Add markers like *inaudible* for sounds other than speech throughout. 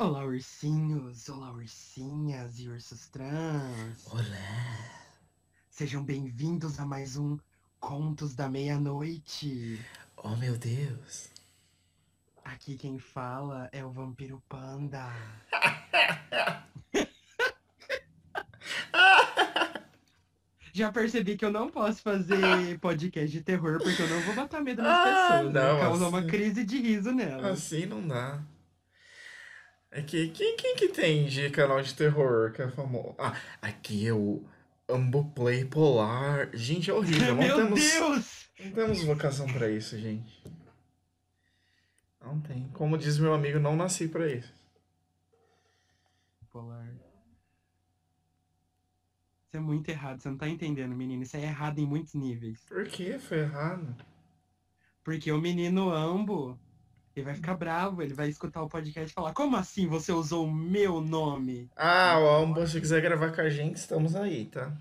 Olá, ursinhos! Olá, ursinhas e ursos trans! Olá! Sejam bem-vindos a mais um Contos da Meia-Noite! Oh, meu Deus! Aqui quem fala é o Vampiro Panda! *laughs* Já percebi que eu não posso fazer podcast de terror porque eu não vou botar medo nas Ah, pessoas. não, Vou causar assim- uma crise de riso nelas. Assim não dá. É que quem, quem que tem de canal de terror que é famoso? Ah, aqui é o Amboplay Polar. Gente, é horrível. Não *laughs* Meu temos, Deus! não temos vocação pra isso, gente. Não tem. Como diz meu amigo, não nasci pra isso. Polar. Isso é muito errado, você não tá entendendo, menino. Isso é errado em muitos níveis. Por que foi errado? Porque o menino Ambo, ele vai ficar bravo, ele vai escutar o podcast e falar: Como assim você usou o meu nome? Ah, o Ambo, se quiser gravar com a gente, estamos aí, tá?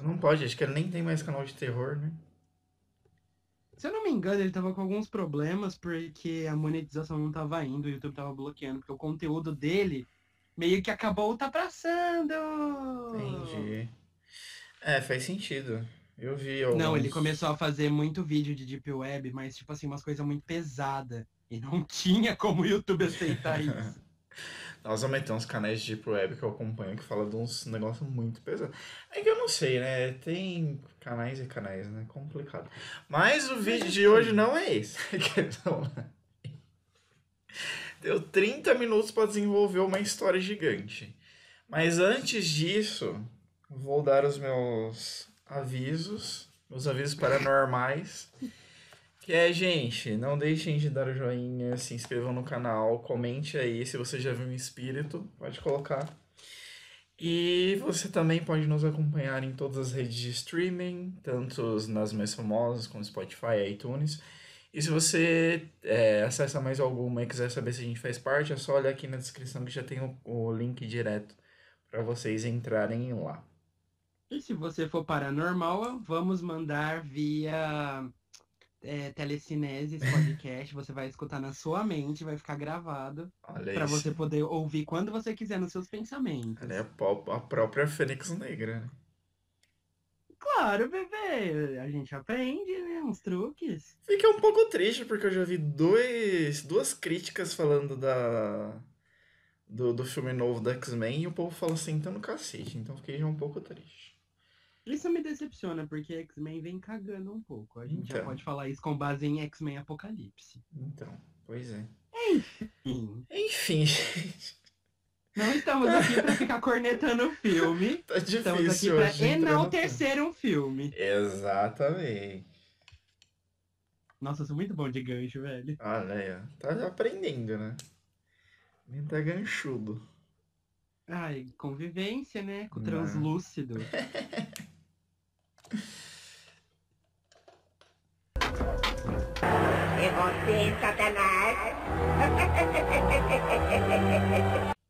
Não pode, acho que ele nem tem mais canal de terror, né? Se eu não me engano, ele tava com alguns problemas porque a monetização não tava indo, o YouTube tava bloqueando, porque o conteúdo dele meio que acabou ultrapassando. Entendi. É, faz sentido. Eu vi alguns... Não, ele começou a fazer muito vídeo de Deep Web, mas tipo assim, umas coisas muito pesadas. E não *laughs* tinha como o YouTube aceitar isso. *laughs* Nós uns canais de Deep Web que eu acompanho que fala de uns negócios muito pesados. É que eu não sei, né? Tem canais e canais, né? Complicado. Mas o vídeo de hoje não é esse. *laughs* Questão, né? Deu 30 minutos para desenvolver uma história gigante. Mas antes disso, vou dar os meus avisos, meus avisos paranormais. Que é, gente, não deixem de dar o joinha, se inscrevam no canal, comente aí se você já viu um espírito, pode colocar. E você também pode nos acompanhar em todas as redes de streaming, tanto nas mais famosas como Spotify, iTunes. E se você é, acessa mais alguma e quiser saber se a gente faz parte, é só olhar aqui na descrição que já tem o, o link direto para vocês entrarem lá. E se você for paranormal, vamos mandar via é, telecinese esse podcast. você vai escutar na sua mente, vai ficar gravado isso. você poder ouvir quando você quiser nos seus pensamentos. Ela é a, própria Fênix Negra, né? Claro, bebê, a gente aprende, né? Uns truques. Fiquei um pouco triste porque eu já vi dois, duas críticas falando da do, do filme novo da X-Men e o povo fala assim, tá no cacete, então fiquei já um pouco triste. Isso me decepciona, porque X-Men vem cagando um pouco. A gente já Então. pode falar isso com base em X-Men Apocalipse. Então, pois é. Enfim, Enfim, gente, não estamos aqui pra ficar cornetando o filme. *laughs* tá Estamos aqui difícil pra hoje. entrar no enaltecer um filme. Exatamente. Nossa, eu sou muito bom de gancho, velho. Olha aí, ó. Tá aprendendo, né? Nem tá ganchudo. Ai, convivência, né? Com o Não. translúcido. *laughs* É você, Satanás?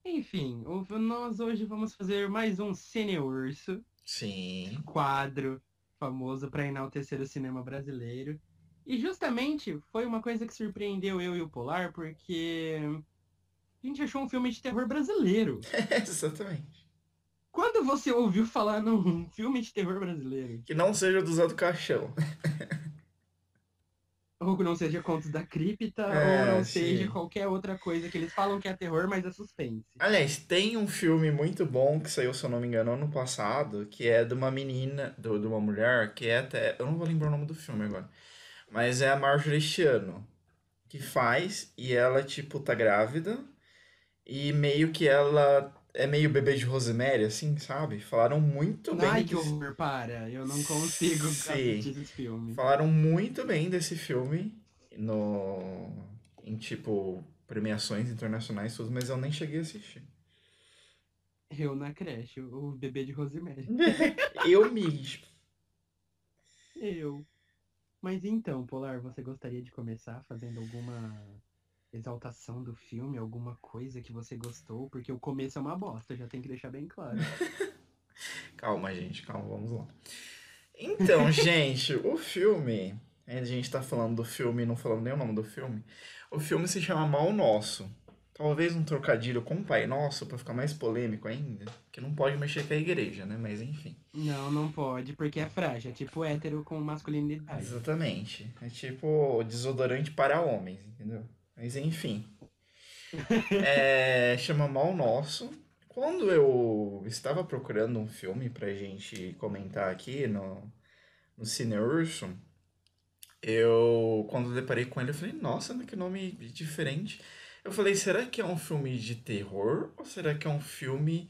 Enfim, nós hoje vamos fazer mais um Cine Urso, Sim. quadro famoso para enaltecer o cinema brasileiro. E justamente foi uma coisa que surpreendeu eu e o Polar, porque a gente achou um filme de terror brasileiro. *laughs* Exatamente. Quando você ouviu falar num filme de terror brasileiro? Que não seja do Zé do Caixão. *laughs* Ou não seja Contos da Cripta, É, ou não sim. seja qualquer outra coisa que eles falam que é terror, mas é suspense. Aliás, tem um filme muito bom que saiu, se eu não me engano, ano passado, que é de uma menina, do- de uma mulher, que é até. Eu não vou lembrar o nome do filme agora. Mas é a Marjorie este ano que faz, e ela, tipo, tá grávida, e meio que ela é meio bebê de Rosemary, assim, sabe? Falaram muito bem. Ai, que desse- horror, para. Eu não *laughs* consigo assistir esse filme. Falaram muito bem desse filme no em tipo premiações internacionais tudo, mas eu nem cheguei a assistir. Eu na creche, o bebê de Rosemary. *laughs* eu mesmo. Eu. Mas então, Polar, você gostaria de começar fazendo alguma exaltação do filme, alguma coisa que você gostou? Porque o começo é uma bosta, já tem que deixar bem claro. *laughs* Calma, gente, calma, vamos lá. Então, *laughs* gente, o filme a gente tá falando do filme e não falando nem o nome do filme. O filme se chama Mal Nosso. Talvez um trocadilho com o Pai Nosso pra ficar mais polêmico ainda. Que não pode mexer com a igreja, né? Mas enfim. Não, não pode, porque é frágil. É tipo hétero com masculinidade. Exatamente. É tipo desodorante para homens, entendeu? Mas enfim. É, chama Mal Nosso. Quando eu estava procurando um filme pra gente comentar aqui no, no Cine Urso, eu, quando deparei com ele, eu falei, nossa, que nome diferente. Eu falei, será que é um filme de terror? Ou será que é um filme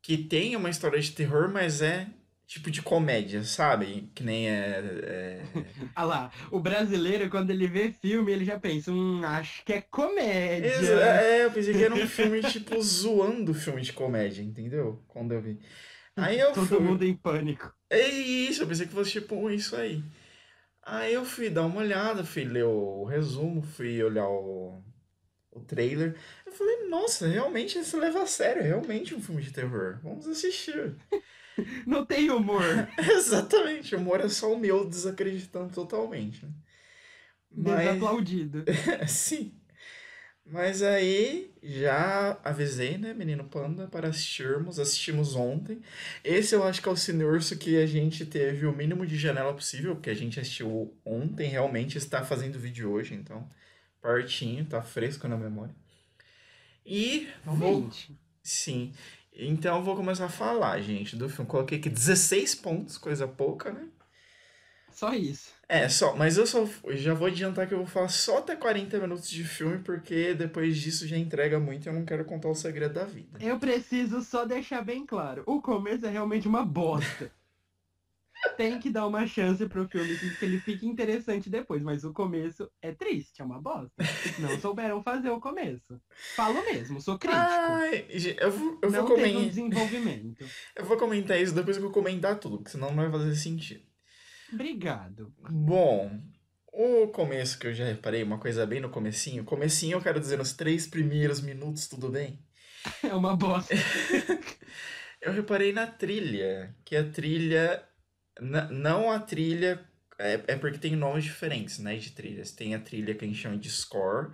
que tem uma história de terror, mas é tipo de comédia, sabe? Que nem é. é... *laughs* ah lá, o brasileiro, quando ele vê filme, ele já pensa, hum, acho que é comédia. Exa é, eu pensei que era um filme, tipo, *laughs* zoando filme de comédia, entendeu? Quando eu vi. Aí eu Todo fui... mundo em pânico. É isso, eu pensei que fosse tipo isso aí. Aí eu fui dar uma olhada, fui ler o resumo, fui olhar o, o trailer. Eu falei, nossa, realmente isso leva a sério, é realmente um filme de terror. Vamos assistir. *laughs* Não tem humor. *laughs* Exatamente, o humor é só o meu desacreditando totalmente. Né? Mas... Desaplaudido. *laughs* Sim. Mas aí já avisei, né, menino panda, para assistirmos. Assistimos ontem. Esse eu acho que é o Cine Urso que a gente teve o mínimo de janela possível, porque a gente assistiu ontem, realmente está fazendo vídeo hoje, então partinho, tá fresco na memória. E vou... Sim. Então eu vou começar a falar, gente, do filme. Coloquei aqui 16 pontos, coisa pouca, né? Só isso. É, só, mas eu só já vou adiantar que eu vou falar só até 40 minutos de filme, porque depois disso já entrega muito e eu não quero contar o segredo da vida. Eu preciso só deixar bem claro: o começo é realmente uma bosta. *laughs* Tem que dar uma chance pro filme que ele fique interessante depois, mas o começo é triste, é uma bosta. Não souberam fazer o começo. Falo mesmo, sou crítico. Ai, eu vou, eu não vou comentar. Um desenvolvimento. Eu vou comentar isso depois que eu comentar tudo, porque senão não vai fazer sentido. Obrigado. Bom, o começo que eu já reparei, uma coisa bem no comecinho. Comecinho eu quero dizer nos três primeiros minutos, tudo bem? É uma bosta. *laughs* eu reparei na trilha, que a trilha... Não a trilha... É, é porque tem nomes diferentes, né, de trilhas. Tem a trilha que a gente chama de score,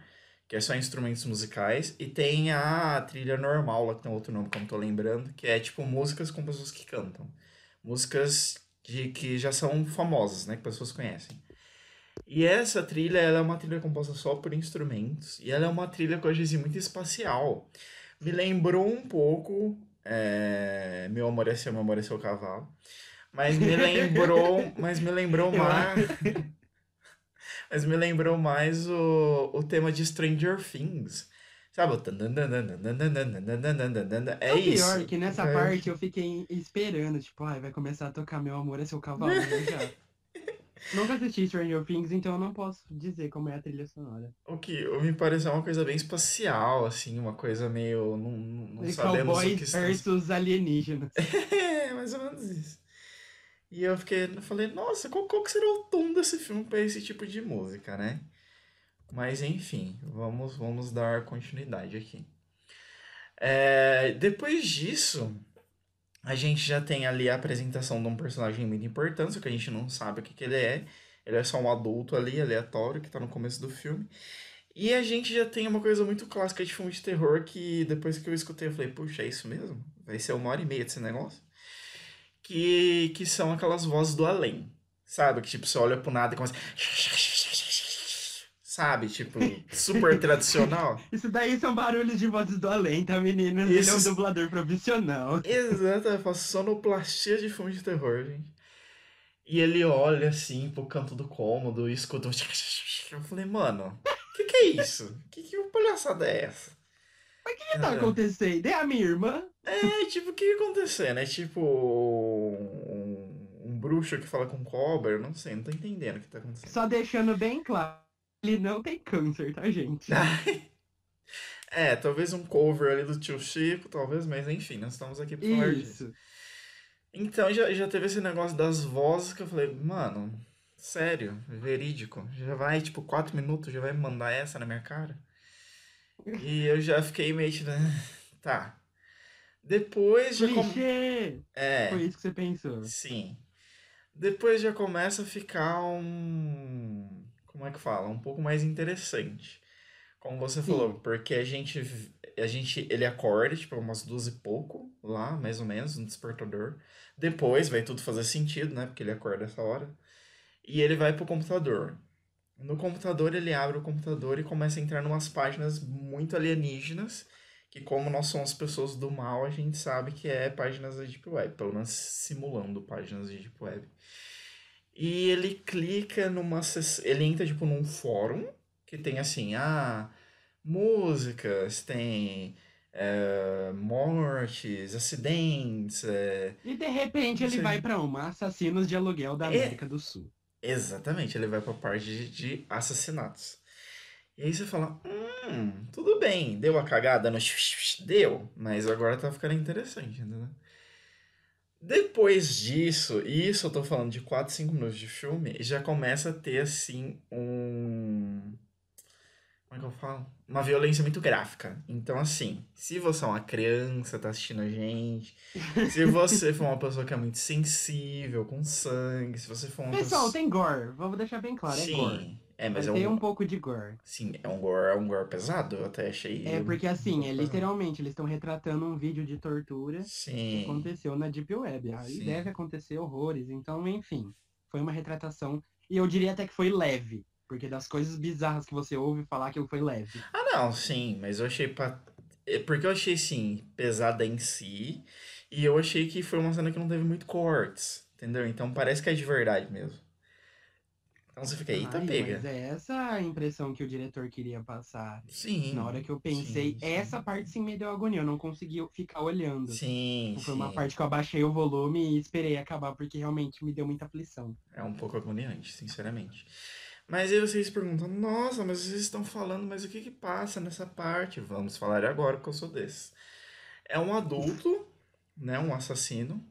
que é só instrumentos musicais, e tem a trilha normal, lá que tem outro nome não tô lembrando, que é tipo músicas com pessoas que cantam. Músicas de que já são famosas, né, que pessoas conhecem. E essa trilha, ela é uma trilha composta só por instrumentos, e ela é uma trilha que eu achei muito espacial. Me lembrou um pouco é... Meu Amor é Seu, Meu Amor é Seu Cavalo, mas me lembrou, mas me lembrou mais... *laughs* mas me lembrou mais o, o tema de Stranger Things, Sabe? É o isso. pior que nessa é. parte eu fiquei esperando, tipo, ai, vai começar a tocar Meu Amor é Seu Cavalo já. Nunca assisti Stranger Things, então eu não posso dizer como é a trilha sonora. O que me pareceu uma coisa bem espacial, assim, uma coisa meio. Não, não E sabemos o que versus alienígenas. É, mais ou menos isso. E eu fiquei, eu falei, nossa, qual, qual que será o tom desse filme pra esse tipo de música, né? Mas enfim, vamos, vamos dar continuidade aqui. É, depois disso, a gente já tem ali a apresentação de um personagem muito importante, que a gente não sabe o que, que ele é. Ele é só um adulto ali, aleatório, que tá no começo do filme. E a gente já tem uma coisa muito clássica de filme de terror que depois que eu escutei, eu falei, puxa, é isso mesmo? Vai ser uma hora e meia desse negócio? Que, que são aquelas vozes do além. Sabe? Que tipo, você olha pro nada e começa. *laughs* Sabe? Tipo, super *laughs* tradicional. Isso daí são barulhos de vozes do além, tá, meninas? Ele é um Isso- dublador profissional. Exato, eu faço sonoplastia de filme de terror, gente. E ele olha assim pro canto do cômodo e escuta um. *laughs* Eu falei, mano, o que, que é isso? Que, que palhaçada é essa? O que tá É. acontecendo? É a minha irmã? É, tipo, o que ia acontecer, né? Tipo, um, um bruxo que fala com cobra, não sei, não tô entendendo o que tá acontecendo. Só deixando bem claro, ele não tem câncer, tá, gente? *laughs* É, talvez um cover ali do tio Chico, talvez, mas enfim, nós estamos aqui pra falar disso. Isso. Então já, já teve esse negócio das vozes que eu falei, mano, sério, verídico. Já vai, tipo, quatro minutos, já vai mandar essa na minha cara. E eu já fiquei meio tipo, "Ah, *laughs* tá. Depois já. com-! É. Foi isso que você pensou. Sim. Depois já começa a ficar um. Como é que fala? Um pouco mais interessante. Como você Sim. falou, porque a gente. A gente. Ele acorda, tipo, umas duas e pouco, lá, mais ou menos, no despertador. Depois vai tudo fazer sentido, né? Porque ele acorda essa hora. E ele vai pro computador. No computador, ele abre o computador e começa a entrar em umas páginas muito alienígenas. Que, como nós somos pessoas do mal, a gente sabe que é páginas da Deep Web, pelo menos simulando páginas de Deep Web. E ele clica numa. Ele entra, tipo, num fórum que tem assim: ah, músicas, tem. é, mortes, acidentes, é, E de repente ele vai pra uma assassinos de aluguel da É. América do Sul. Exatamente, ele vai pra parte de, de assassinatos. E aí você fala, hum, tudo bem, deu a cagada no deu, mas agora tá ficando interessante, entendeu? Depois disso, e isso eu tô falando de 4, 5 minutos de filme, já começa a ter assim um. Como é que eu falo? Uma violência muito gráfica. Então, assim, se você é uma criança, tá assistindo a gente, *laughs* se você for uma pessoa que é muito sensível com sangue, se você for uma Pessoal, pessoa. tem gore. Vamos deixar bem claro, é gore. É, mas Vai é ter um, um pouco de gore. sim, é um gore, é um gore pesado, eu até achei. É porque assim, é literalmente, eles estão retratando um vídeo de tortura que Sim, aconteceu na Deep Web. Aí Sim. deve acontecer horrores. Então, enfim, foi uma retratação. E eu diria até que foi leve. Porque das coisas bizarras que você ouve falar que foi leve. Ah, não, sim, mas eu achei pa... é Porque eu achei, sim, pesada em si. E eu achei que foi uma cena que não teve muito cortes, entendeu? Então parece que é de verdade mesmo. Então você fica, eita, Ai, pega. Mas é essa a impressão que o diretor queria passar. Sim. Na hora que eu pensei, sim, sim. essa parte sim me deu agonia. Eu não consegui ficar olhando. Sim, Foi uma sim. parte que eu abaixei o volume e esperei acabar, porque realmente me deu muita aflição. É um pouco agoniante, sinceramente. Mas aí vocês perguntam, nossa, mas vocês estão falando, mas o que que passa nessa parte? Vamos falar agora, porque eu sou desse. É um adulto, né, um assassino,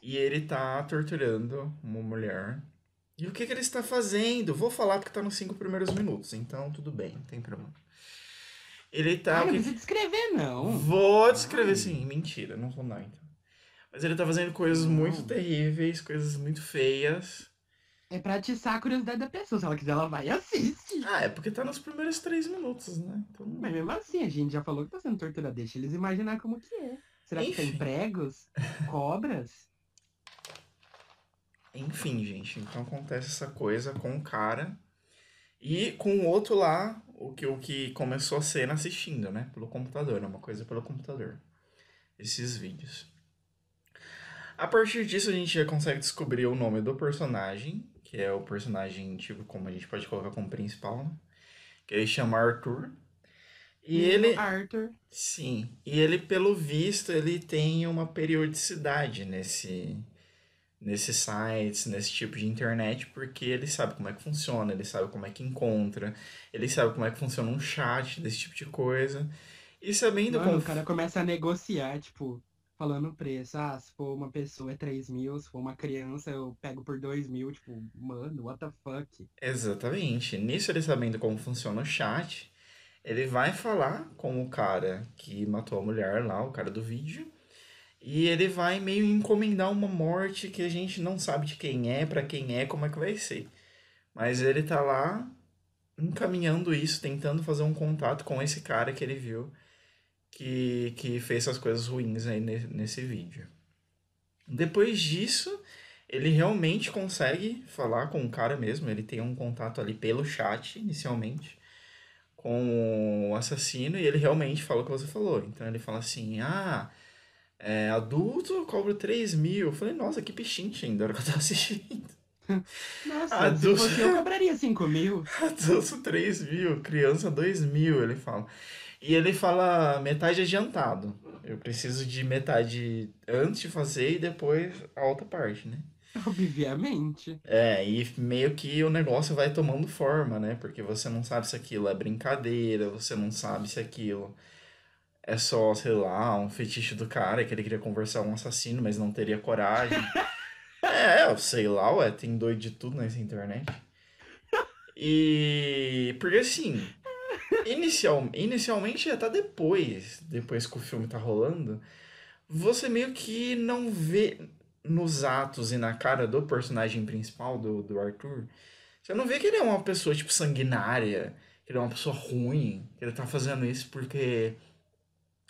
e ele tá torturando uma mulher. E o que que ele está fazendo? Vou falar porque tá nos cinco primeiros minutos, então tudo bem, não tem problema. Ele tá... Ah, não precisa descrever, não. Vou descrever Ai. sim, mentira, não vou não, então. Mas ele tá fazendo coisas Não. muito terríveis, coisas muito feias. É pra atiçar a curiosidade da pessoa. Se ela quiser, ela vai e assiste. Ah, é porque tá nos primeiros três minutos, né? Então, Mas mesmo assim, a gente já falou que tá sendo tortura. Deixa eles imaginar como que é. Será que tem Enfim. pregos? *laughs* Cobras? Enfim, gente. Então acontece essa coisa com o cara e com o outro lá, o que, o que começou a cena assistindo, né? Pelo computador, é uma coisa pelo computador. Esses vídeos. A partir disso, a gente já consegue descobrir o nome do personagem, que é o personagem, tipo, como a gente pode colocar como principal, né? Que ele chama Arthur. E Menino ele. Arthur. Sim, e ele, pelo visto, ele tem uma periodicidade nesse, nesses sites, nesse tipo de internet, porque ele sabe como é que funciona, ele sabe como é que encontra, ele sabe como é que funciona um chat, desse tipo de coisa. E sabendo Mano, como. o cara começa a negociar, tipo, falando o preço. Ah, se for uma pessoa é 3 mil, se for uma criança eu pego por 2 mil. Tipo, mano, what the fuck? Exatamente. Nisso ele sabendo como funciona o chat, ele vai falar com o cara que matou a mulher lá, o cara do vídeo, e ele vai meio encomendar uma morte que a gente não sabe de quem é, pra quem é, como é que vai ser. Mas ele tá lá encaminhando isso, tentando fazer um contato com esse cara que ele viu que, que fez essas coisas ruins aí ne- nesse vídeo. Depois disso, ele realmente consegue falar com o cara mesmo. Ele tem um contato ali pelo chat, inicialmente, com o assassino, e ele realmente fala o que você falou. Então ele fala assim: ah, é, adulto eu cobro 3 mil. Eu falei, nossa, que pichinche ainda, hora que eu tava *laughs* assistindo. Nossa, Adulto. se fosse eu, cobraria 5 mil. *laughs* Adulto 3 mil, criança 2 mil, ele fala. E ele fala metade adiantado. Eu preciso de metade antes de fazer e depois a outra parte, né? Obviamente. É, e meio que o negócio vai tomando forma, né? Porque você não sabe se aquilo é brincadeira, você não sabe se aquilo é só, sei lá, um fetiche do cara que ele queria conversar com um assassino, mas não teria coragem. *laughs* é, eu sei lá, ué, tem doido de tudo nessa internet. E. Porque assim. Inicial, inicialmente até depois, depois que o filme tá rolando, você meio que não vê nos atos e na cara do personagem principal, do, do Arthur, você não vê que ele é uma pessoa, tipo, sanguinária, que ele é uma pessoa ruim, que ele tá fazendo isso porque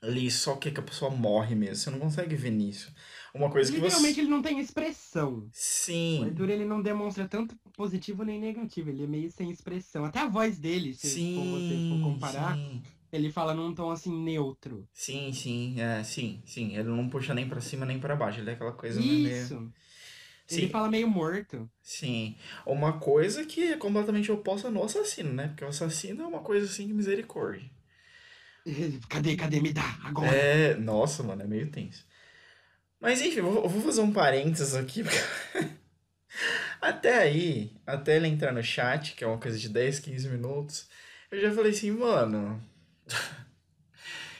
ele só quer que a pessoa morre mesmo. Você não consegue ver nisso. Uma coisa que Literalmente você. ele não tem expressão. O Sim. Arthur ele não demonstra tanto positivo nem negativo, ele é meio sem expressão. Até a voz dele, se for você Sim. for comparar, Sim. ele fala num tom assim neutro. Sim, sim, é, sim, sim. Ele não puxa nem pra cima nem pra baixo. Ele é aquela coisa meio. Isso. Sim, Ele fala meio morto. sim. Uma coisa que é completamente oposta no assassino, né? Porque o assassino é uma coisa assim de misericórdia. *laughs* Cadê, cadê? Me dá, agora. É, nossa, mano, é meio tenso. Mas enfim, eu vou, eu fazer um parênteses aqui. porque- *laughs* até aí, até ele entrar no chat, que é uma coisa de 10, 15 minutos, eu já falei assim, mano. *laughs*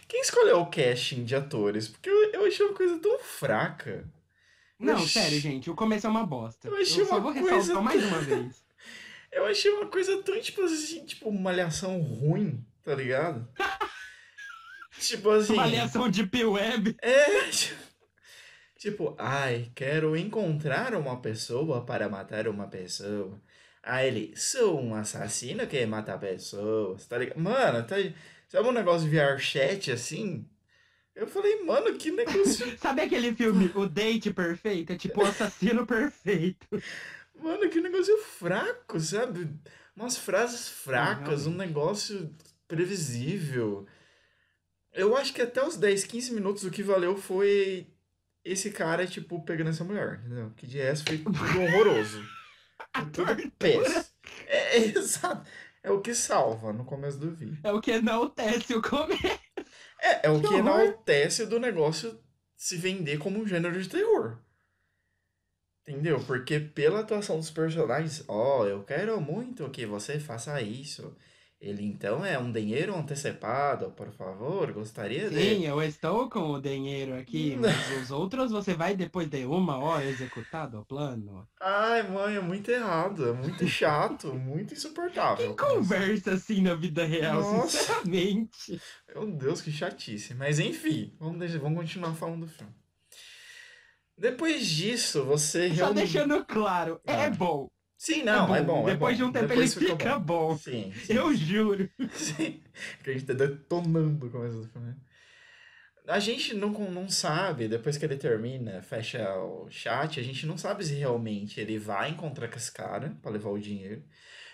Quem escolheu o casting de atores? Porque eu, eu achei uma coisa tão fraca. Não, sério, gente, o começo é uma bosta. Eu achei só uma vou coisa ressaltar mais uma vez. Eu achei uma coisa tão, tipo assim, tipo, uma malhação ruim, tá ligado? Tipo assim. Uma aliação de P-Web. É. *laughs* Tipo, ai, quero encontrar uma pessoa para matar uma pessoa. Aí ele, sou um assassino que mata pessoas, tá ligado? Mano, tá. Sabe um negócio de VR chat assim? Eu falei, mano, que negócio. *laughs* Sabe aquele filme, O Date Perfeito? É tipo o assassino perfeito. Mano, que negócio fraco, sabe? Umas frases fracas, um negócio previsível. Eu acho que até os 10, 15 minutos o que valeu foi esse cara, tipo, pegando essa mulher, entendeu? Que de resto foi tudo horroroso. *laughs* Tudo péssimo. É, é, exato. É o que salva no começo do vídeo. É o que enaltece o começo. É, é o Que que enaltece do negócio se vender como um gênero de terror. Entendeu? Porque pela atuação dos personagens, ó, eu quero muito que você faça isso. Ele então é um dinheiro antecipado, por favor, gostaria de. Sim, eu estou com o dinheiro aqui, mas os outros você vai depois de uma hora executado o plano. Ai, mãe, é muito errado, é muito chato, *laughs* muito insuportável. Quem conversa assim na vida real, Nossa. sinceramente? Meu Deus, que chatice. Mas enfim, vamos, deixar- vamos continuar falando do filme. Depois disso, você Só realmente. deixando claro, é Ah. bom. Sim, não, é bom. é Depois bom. de um tempo Depois ele fica fica bom. Sim, *laughs* sim. Eu juro. Sim. Que a gente tá detonando o começo do filme. A gente não, não sabe, depois que ele termina, fecha o chat, a gente não sabe se realmente ele vai encontrar com esse cara pra levar o dinheiro.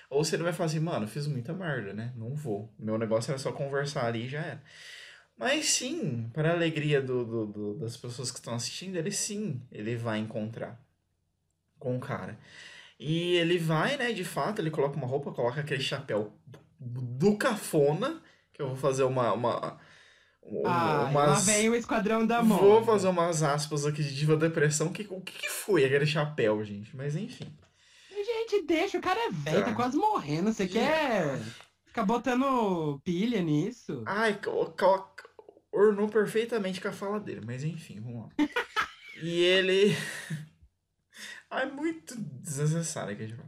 Ou se ele vai falar assim, mano, fiz muita merda, né? Não vou. Meu negócio era só conversar ali e já era. Mas sim, para a alegria do, do- do- das pessoas que estão assistindo, ele sim, ele vai encontrar com o cara. E ele vai, né, de fato, ele coloca uma roupa, coloca aquele chapéu do cafona, que eu vou fazer uma... uma um- Ah, lá umas... vem o Esquadrão da Moda. Vou fazer umas aspas aqui de diva depressão. Que, o que, foi aquele chapéu, gente? Mas enfim. Gente, deixa, o cara é velho, Tá. tá quase morrendo. Você quer ficar botando pilha nisso? Ai, ornou perfeitamente com a fala dele, mas enfim, vamos lá. *laughs* e ele. Ai, muito desnecessário aqui, tipo.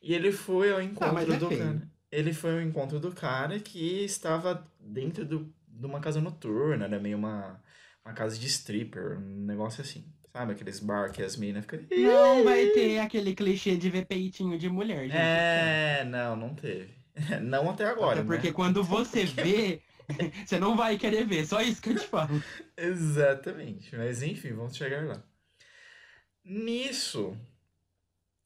E ele foi ao encontro mas é do cara. Ele foi ao encontro do cara que estava dentro do, de uma casa noturna, né? Meio uma, uma casa de stripper, um negócio assim. Sabe? Aqueles bar que as meninas ficam. Não vai ter aquele clichê de ver peitinho de mulher, gente. É, não, não teve. *laughs* Não até agora, Até porque né? quando você vê, *laughs* você não vai querer ver. Só isso que eu te falo. *laughs* Exatamente. Mas enfim, vamos chegar lá. Nisso,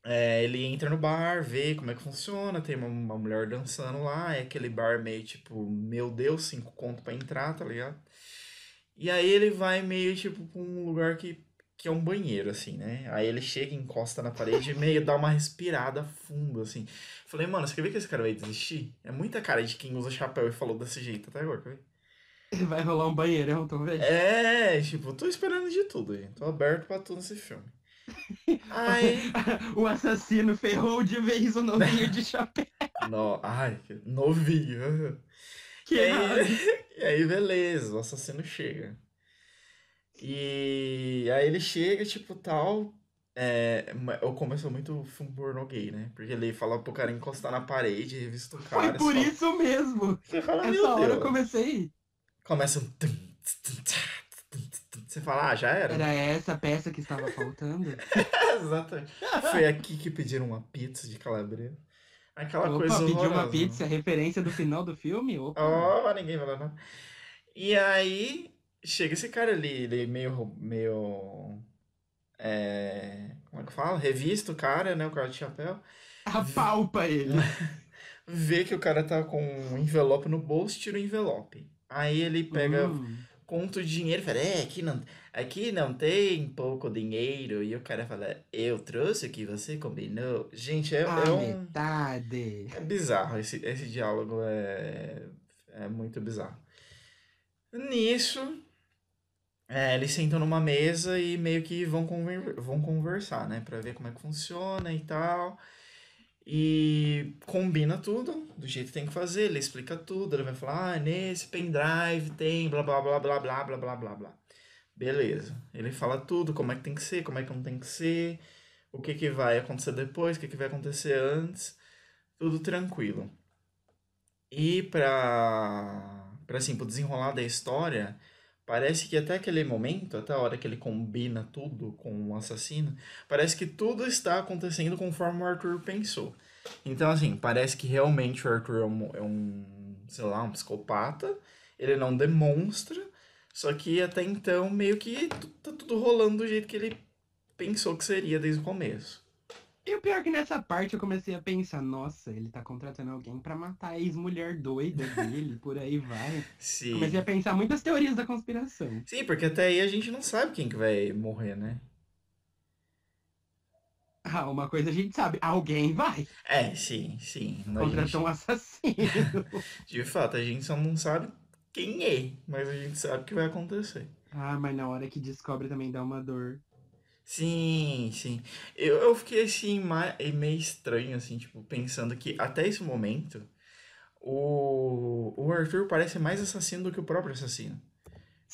é, ele entra no bar, vê como é que funciona, tem uma, uma mulher dançando lá, é aquele bar meio tipo, meu Deus, cinco conto pra entrar, tá ligado? E aí ele vai meio tipo pra um lugar que, que é um banheiro, assim, né? Aí ele chega, encosta na parede e *laughs* meio dá uma respirada fundo, assim. Falei, mano, você quer ver que esse cara vai desistir? É muita cara de quem usa chapéu e falou desse jeito até agora, quer ver? *laughs* Vai rolar um banheirão, tô vendo. É, tipo, tô esperando de tudo, gente. Tô aberto pra tudo nesse filme. Aí. *laughs* O assassino ferrou de vez o novinho de chapéu. No, ai, novinho. Que E aí, *laughs* e aí, beleza, o assassino chega. E aí ele chega, tipo, tal. É, eu começo muito filme pornô gay, né? Porque ele fala pro cara encostar na parede, revista o cara. Foi por fala- isso mesmo. Você fala, Essa hora eu Deus. comecei. Começa um. Você fala, ah, já era. Era essa peça que estava faltando? *laughs* Exatamente. Foi aqui que pediram uma pizza de calabresa. Aquela Opa, coisa pediu uma pizza, referência do final do filme? Opa. Oh, ninguém falou nada. E aí, chega esse cara ali, ele é meio. meio. É, como é que fala? Revista o cara, né? O cara de chapéu. *laughs* Apalpa ele. *laughs* Vê que o cara tá com um envelope no bolso, tira o envelope. Aí ele pega, Hum. Conta o dinheiro e fala: É, aqui não, aqui não tem pouco dinheiro. E o cara fala: Eu trouxe o que você combinou. Gente, é, A é um. metade. É bizarro, esse, esse diálogo é, é muito bizarro. Nisso, é, eles sentam numa mesa e meio que vão, conver- vão conversar, né? Pra ver como é que funciona e tal. E combina tudo do jeito que tem que fazer, ele explica tudo, ele vai falar, ah, nesse pendrive tem blá blá blá blá blá blá blá blá blá. Beleza. Ele fala tudo, como é que tem que ser, como é que não tem que ser, o que que vai acontecer depois, o que que vai acontecer antes tudo tranquilo. E pra assim, pro desenrolar da história, parece que até aquele momento, até a hora que ele combina tudo com o assassino, parece que tudo está acontecendo conforme o Arthur pensou. Então, assim, parece que realmente o Arthur é um, é um sei lá, um psicopata, ele não demonstra, só que até então meio que tá tudo rolando do jeito que ele pensou que seria desde o começo. E o pior é que nessa parte eu comecei a pensar, nossa, ele tá contratando alguém pra matar a ex-mulher doida dele, *laughs* por aí vai. Sim. Comecei a pensar muitas teorias da conspiração. Sim, porque até aí a gente não sabe quem que vai morrer, né? Ah, uma coisa a gente sabe, alguém vai. É, sim, sim. Contratou um assassino. gente- *laughs* de fato, a gente só não sabe quem é, mas a gente sabe o que vai acontecer. Ah, mas na hora que descobre também dá uma dor. Sim, sim. Eu, eu fiquei assim, meio estranho, assim, tipo, pensando que até esse momento o, o Arthur parece mais assassino do que o próprio assassino.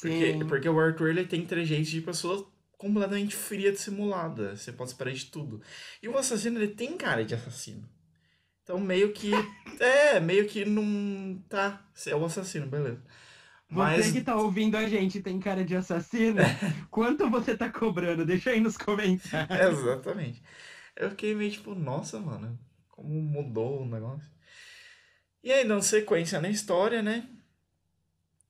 Porque, Sim. porque o Arthur ele tem trejeitos de pessoa completamente fria, dissimulada. Você pode esperar de tudo. E o assassino ele tem cara de assassino. Então meio que. *laughs* é, meio que não. Tá, você é o assassino, beleza. Você Mas. que tá ouvindo a gente tem cara de assassino? *laughs* Quanto você tá cobrando? Deixa aí nos comentários. Exatamente. Eu fiquei meio tipo, nossa, mano, como mudou o negócio. E aí, dando sequência na história, né?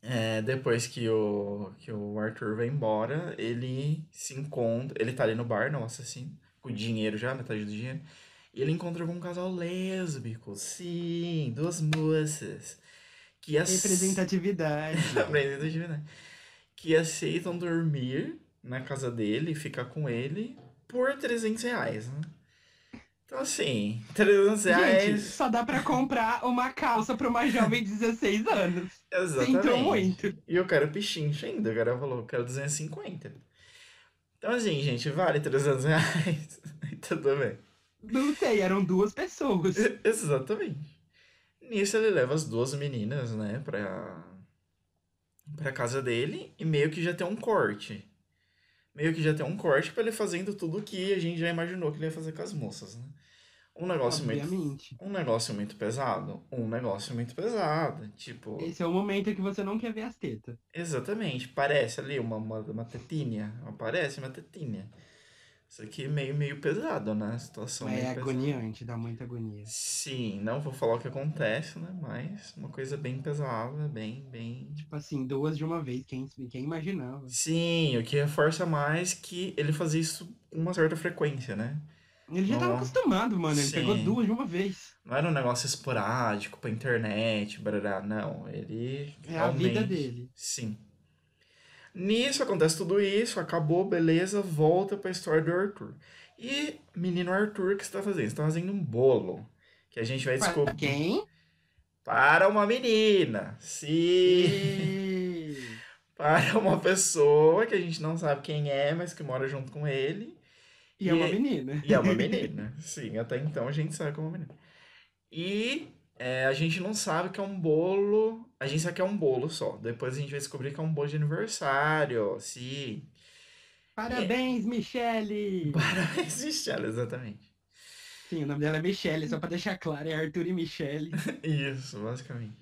É, depois que o, que o Arthur vai embora, ele se encontra. Ele tá ali no bar, não, assassino, com dinheiro já, metade do dinheiro. E ele encontra com um casal lésbico, sim, duas moças. Que ace- Representatividade. *laughs* Representatividade. Que aceitam dormir na casa dele, ficar com ele por 300 reais, né? Então, assim, 300 Gente, reais. só dá pra comprar uma calça pra uma jovem de 16 anos. *laughs* Exatamente. Sinto muito. E eu quero pichincha ainda, o cara falou, eu quero 250. Então, assim, gente, vale 300 reais. *laughs* Tudo bem. Não sei, eram duas pessoas. Exatamente. Nisso ele leva as duas meninas, né, pra, pra casa dele e meio que já tem um corte. Meio que já tem um corte pra ele fazendo tudo o que a gente já imaginou que ele ia fazer com as moças, né? Um negócio muito, Obviamente. um negócio muito pesado, um negócio muito pesado, tipo, Esse é o momento que você não quer ver as tetas. exatamente, parece ali uma, uma, uma tetinha, parece uma tetinha. Isso aqui é meio, meio pesado, né? A situação É meio pesada. agoniante, dá muita agonia. Sim, não vou falar o que acontece, né? Mas uma coisa bem pesada, bem, bem. Tipo assim, duas de uma vez, quem, quem imaginava? Sim, o que reforça mais que ele fazia isso com uma certa frequência, né? Ele já tava Não. acostumado, mano. Ele Sim. pegou duas de uma vez. Não era um negócio esporádico pra internet, barará, não. Ele. É a vida realmente- dele. Sim. Nisso acontece tudo isso, acabou, beleza, volta pra história do Arthur. E menino Arthur, o que você tá fazendo? Você tá fazendo um bolo. Que a gente vai descobrir. quem? Para uma menina. Sim. E... para uma pessoa que a gente não sabe quem é, mas que mora junto com ele. E é uma E- menina. E é uma menina. Sim, até então a gente sabe que é uma menina. E é, a gente não sabe que é um bolo. A gente sabe que é um bolo só. Depois a gente vai descobrir que é um bolo de aniversário. Sim. Parabéns, Michele! *laughs* Parabéns, Michelle, exatamente. Sim, o nome dela é Michele, só pra deixar claro, é Arthur e Michele. *laughs* Isso, basicamente.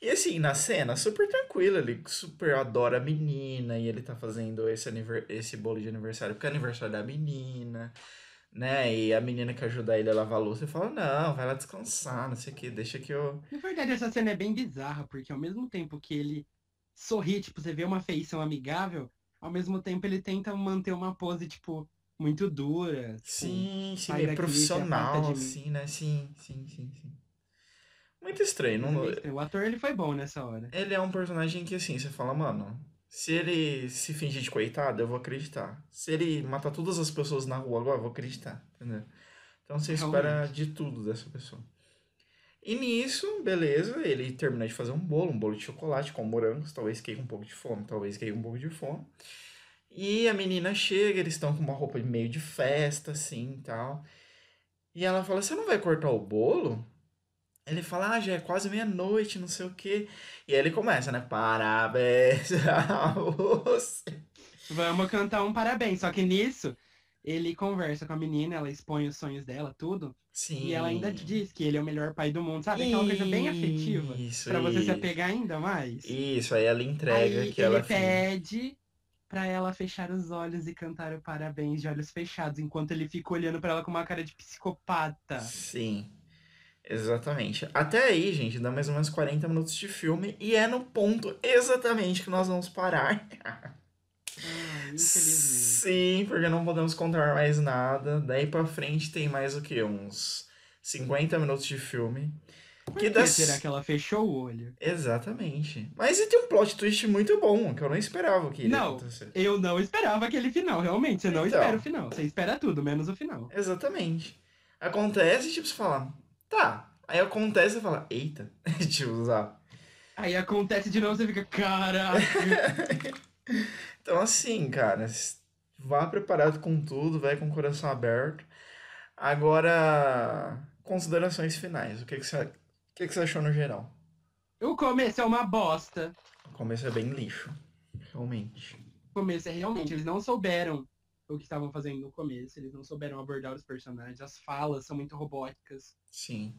E assim, na cena, super tranquilo, ele super adora a menina e ele tá fazendo esse, esse bolo de aniversário porque é aniversário da menina, né? E a menina que ajuda ele a lavar a louça e fala: Não, vai lá descansar, não sei o que, deixa que eu. Na verdade, essa cena é bem bizarra, porque ao mesmo tempo que ele sorri, tipo, você vê uma feição amigável, ao mesmo tempo ele tenta manter uma pose, tipo, muito dura. tipo, Sim, sim, meio profissional, assim, né? Sim, sim, sim, sim. Muito estranho. Não... O ator, ele foi bom nessa hora. Ele é um personagem que, assim, você fala, mano, se ele se fingir de coitado, eu vou acreditar. Se ele matar todas as pessoas na rua agora, eu vou acreditar, entendeu? Então você espera Realmente. de tudo dessa pessoa. E nisso, beleza, ele termina de fazer um bolo, um bolo de chocolate com morangos, talvez queime um pouco de fome, talvez queime um pouco de fome. E a menina chega, eles estão com uma roupa meio de festa, assim, e tal. E ela fala, você não vai cortar o bolo? Ele fala, ah, já é quase meia-noite, não sei o quê. E aí ele começa, né? Parabéns *laughs* a você. Vamos cantar um parabéns. Só que nisso, ele conversa com a menina, ela expõe os sonhos dela, tudo. Sim. E ela ainda diz que ele é o melhor pai do mundo, sabe? Aquela coisa bem afetiva. Isso, Pra você se isso. apegar ainda mais. Isso, aí ela entrega Aí que ele ela fez. pede pra ela fechar os olhos e cantar o parabéns de olhos fechados, enquanto ele fica olhando pra ela com uma cara de psicopata. Sim, exatamente. Até aí, gente, dá mais ou menos 40 minutos de filme e é no ponto exatamente que nós vamos parar. *laughs* Ah. Sim, porque não podemos contar mais nada. Daí pra frente tem mais o que? Uns 50 minutos de filme. Por Que que das- será que ela fechou o olho? Exatamente. Mas e tem um plot twist muito bom, que eu não esperava que iria Não. acontecer. Eu não esperava aquele final, realmente. Você não Então. espera o final. Você espera tudo, menos o final. Exatamente. Acontece, tipo, você fala, tá. Aí acontece e você fala, eita. *laughs* tipo, sabe? Aí acontece de novo, você fica, caraca. *laughs* Então, assim, cara, vá preparado com tudo, vai com o coração aberto. Agora, considerações finais. O que, que, você, o que, que você achou no geral? o começo é uma bosta. O começo é bem lixo, realmente. O começo é realmente, eles não souberam o que estavam fazendo no começo, eles não souberam abordar os personagens, as falas são muito robóticas. Sim.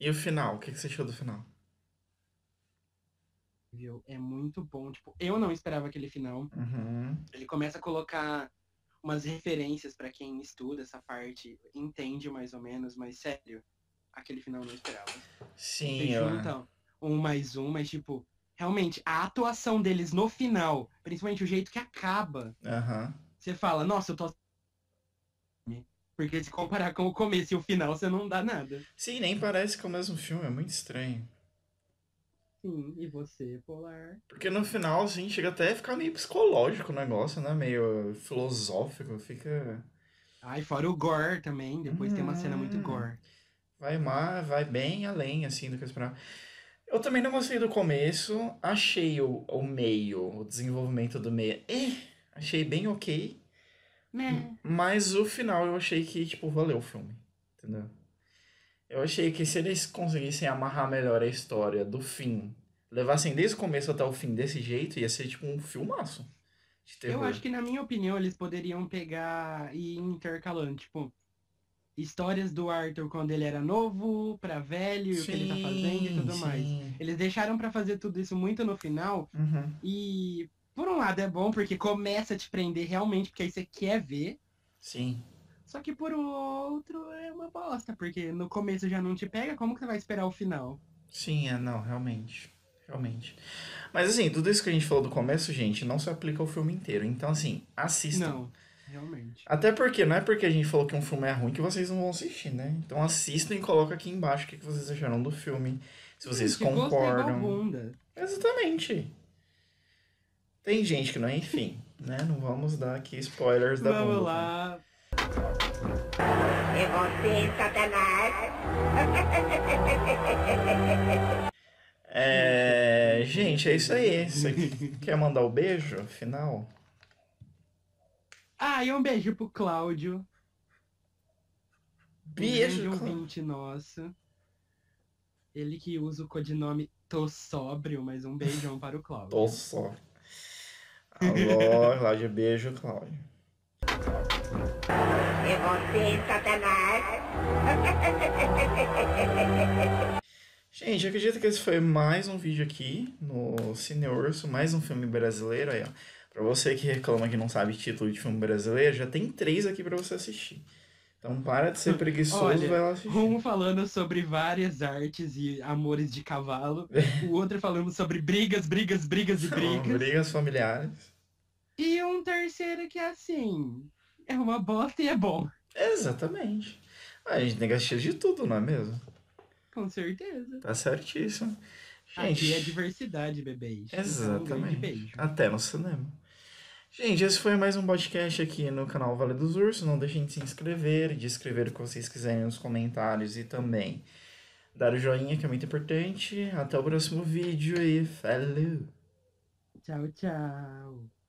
E o final? O que, você achou do final? Viu? É muito bom. Tipo, eu não esperava aquele final. Uhum. Ele começa a colocar umas referências pra quem estuda essa parte, entende mais ou menos, mas sério, aquele final eu não esperava. Sim, Você eu... junta um mais um, mas tipo, realmente, a atuação deles no final, principalmente o jeito que acaba, Aham. você fala, nossa, eu tô. Porque se comparar com o começo e o final, você não dá nada. Sim, nem parece que é o mesmo filme, é muito estranho. Sim, e você, Polar? Porque no final, assim, chega até a ficar meio psicológico o negócio, né? Meio filosófico, fica... Ai, fora o gore também, depois tem uma cena muito Hum. gore. Vai, mais, vai bem além, assim, do que eu esperava. Eu também não gostei do começo, achei o, o meio, o desenvolvimento do meio, eh, achei bem ok, Né? mas o final eu achei que, tipo, valeu o filme, entendeu? Eu achei que se eles conseguissem amarrar melhor a história do fim, levassem desde o começo até o fim desse jeito, ia ser, tipo, um filmaço. Eu acho que, na minha opinião, eles poderiam pegar e ir intercalando, tipo, histórias do Arthur quando ele era novo, pra velho, e o que ele tá fazendo e tudo Sim, mais. sim. Eles deixaram pra fazer tudo isso muito no final, Uhum. e por um lado é bom, porque começa a te prender realmente, porque aí você quer ver, Sim. só que por outro é uma bosta, porque no começo já não te pega, como que você vai esperar o final? Sim, é, não, realmente. Realmente. Mas assim, tudo isso que a gente falou do começo, gente, não se aplica ao filme inteiro. Então, assim, assistam. Não, realmente. Até porque não é porque a gente falou que um filme é ruim que vocês não vão assistir, né? Então assistam e coloca aqui embaixo o que vocês acharam do filme. Se vocês Gente, concordam. bunda. Exatamente. Tem gente que não é, enfim, né? Não vamos dar aqui spoilers da Vamos bunda. lá. É você, Satanás. É, gente, é isso aí. Você quer mandar o beijo final? Ah, e um beijo pro Cláudio. Um Beijo. Cláudio. ouvinte nosso. Ele que usa o codinome Tô Sóbrio, mas um beijão para o Cláudio. Tô só. Alô, *laughs* Cláudio, beijo, Cláudio. É você, Satanás. Gente, eu acredito que esse foi mais um vídeo aqui no Cine Urso, mais um filme brasileiro aí, ó. Pra você que reclama que não sabe título de filme brasileiro, já tem três aqui pra você assistir. Então para de ser *laughs* preguiçoso Olha, e vai lá assistir. Um falando sobre várias artes e amores de cavalo. o outro *laughs* falando sobre brigas, brigas, brigas e brigas. brigas familiares. E um terceiro que é assim. É uma bosta e é bom. Exatamente. A gente tem que assistir de tudo, não é mesmo? Com certeza. Tá certíssimo. Aqui Gente, é diversidade, bebês. Um grande exatamente. beijo. Até no cinema. Gente, esse foi mais um podcast aqui no canal Vale dos Ursos. Não deixem de se inscrever, de escrever o que vocês quiserem nos comentários e também dar o joinha, que é muito importante. Até o próximo vídeo e falou! Tchau, tchau.